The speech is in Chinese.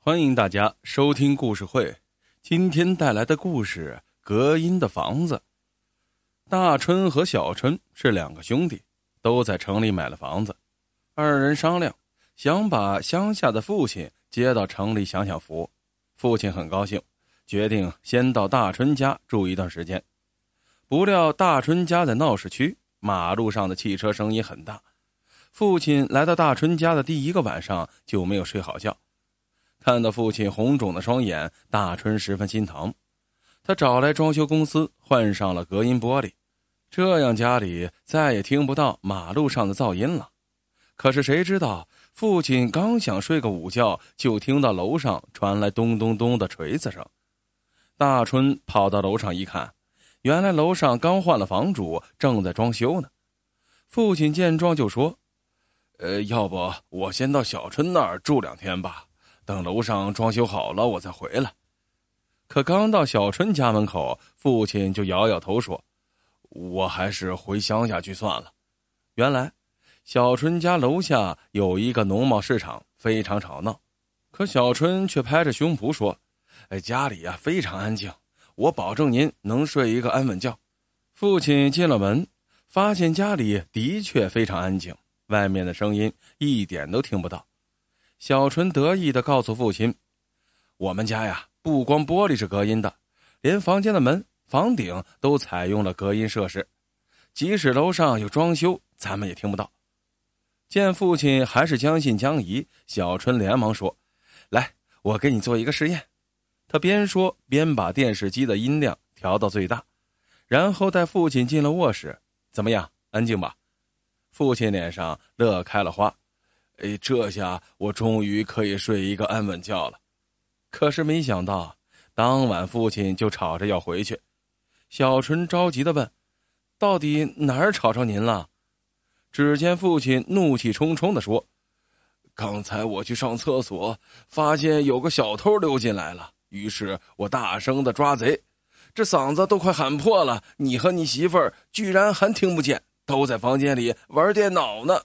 欢迎大家收听故事会。今天带来的故事《隔音的房子》。大春和小春是两个兄弟，都在城里买了房子。二人商量，想把乡下的父亲接到城里享享福。父亲很高兴，决定先到大春家住一段时间。不料大春家在闹市区，马路上的汽车声音很大。父亲来到大春家的第一个晚上就没有睡好觉。看到父亲红肿的双眼，大春十分心疼。他找来装修公司换上了隔音玻璃，这样家里再也听不到马路上的噪音了。可是谁知道，父亲刚想睡个午觉，就听到楼上传来咚咚咚的锤子声。大春跑到楼上一看，原来楼上刚换了房主，正在装修呢。父亲见状就说：“呃，要不我先到小春那儿住两天吧。”等楼上装修好了，我再回来。可刚到小春家门口，父亲就摇摇头说：“我还是回乡下去算了。”原来，小春家楼下有一个农贸市场，非常吵闹。可小春却拍着胸脯说：“哎，家里呀非常安静，我保证您能睡一个安稳觉。”父亲进了门，发现家里的确非常安静，外面的声音一点都听不到。小春得意的告诉父亲：“我们家呀，不光玻璃是隔音的，连房间的门、房顶都采用了隔音设施，即使楼上有装修，咱们也听不到。”见父亲还是将信将疑，小春连忙说：“来，我给你做一个试验。”他边说边把电视机的音量调到最大，然后带父亲进了卧室。怎么样，安静吧？父亲脸上乐开了花。哎，这下我终于可以睡一个安稳觉了。可是没想到，当晚父亲就吵着要回去。小春着急的问：“到底哪儿吵着您了？”只见父亲怒气冲冲的说：“刚才我去上厕所，发现有个小偷溜进来了，于是我大声的抓贼，这嗓子都快喊破了。你和你媳妇儿居然还听不见，都在房间里玩电脑呢。”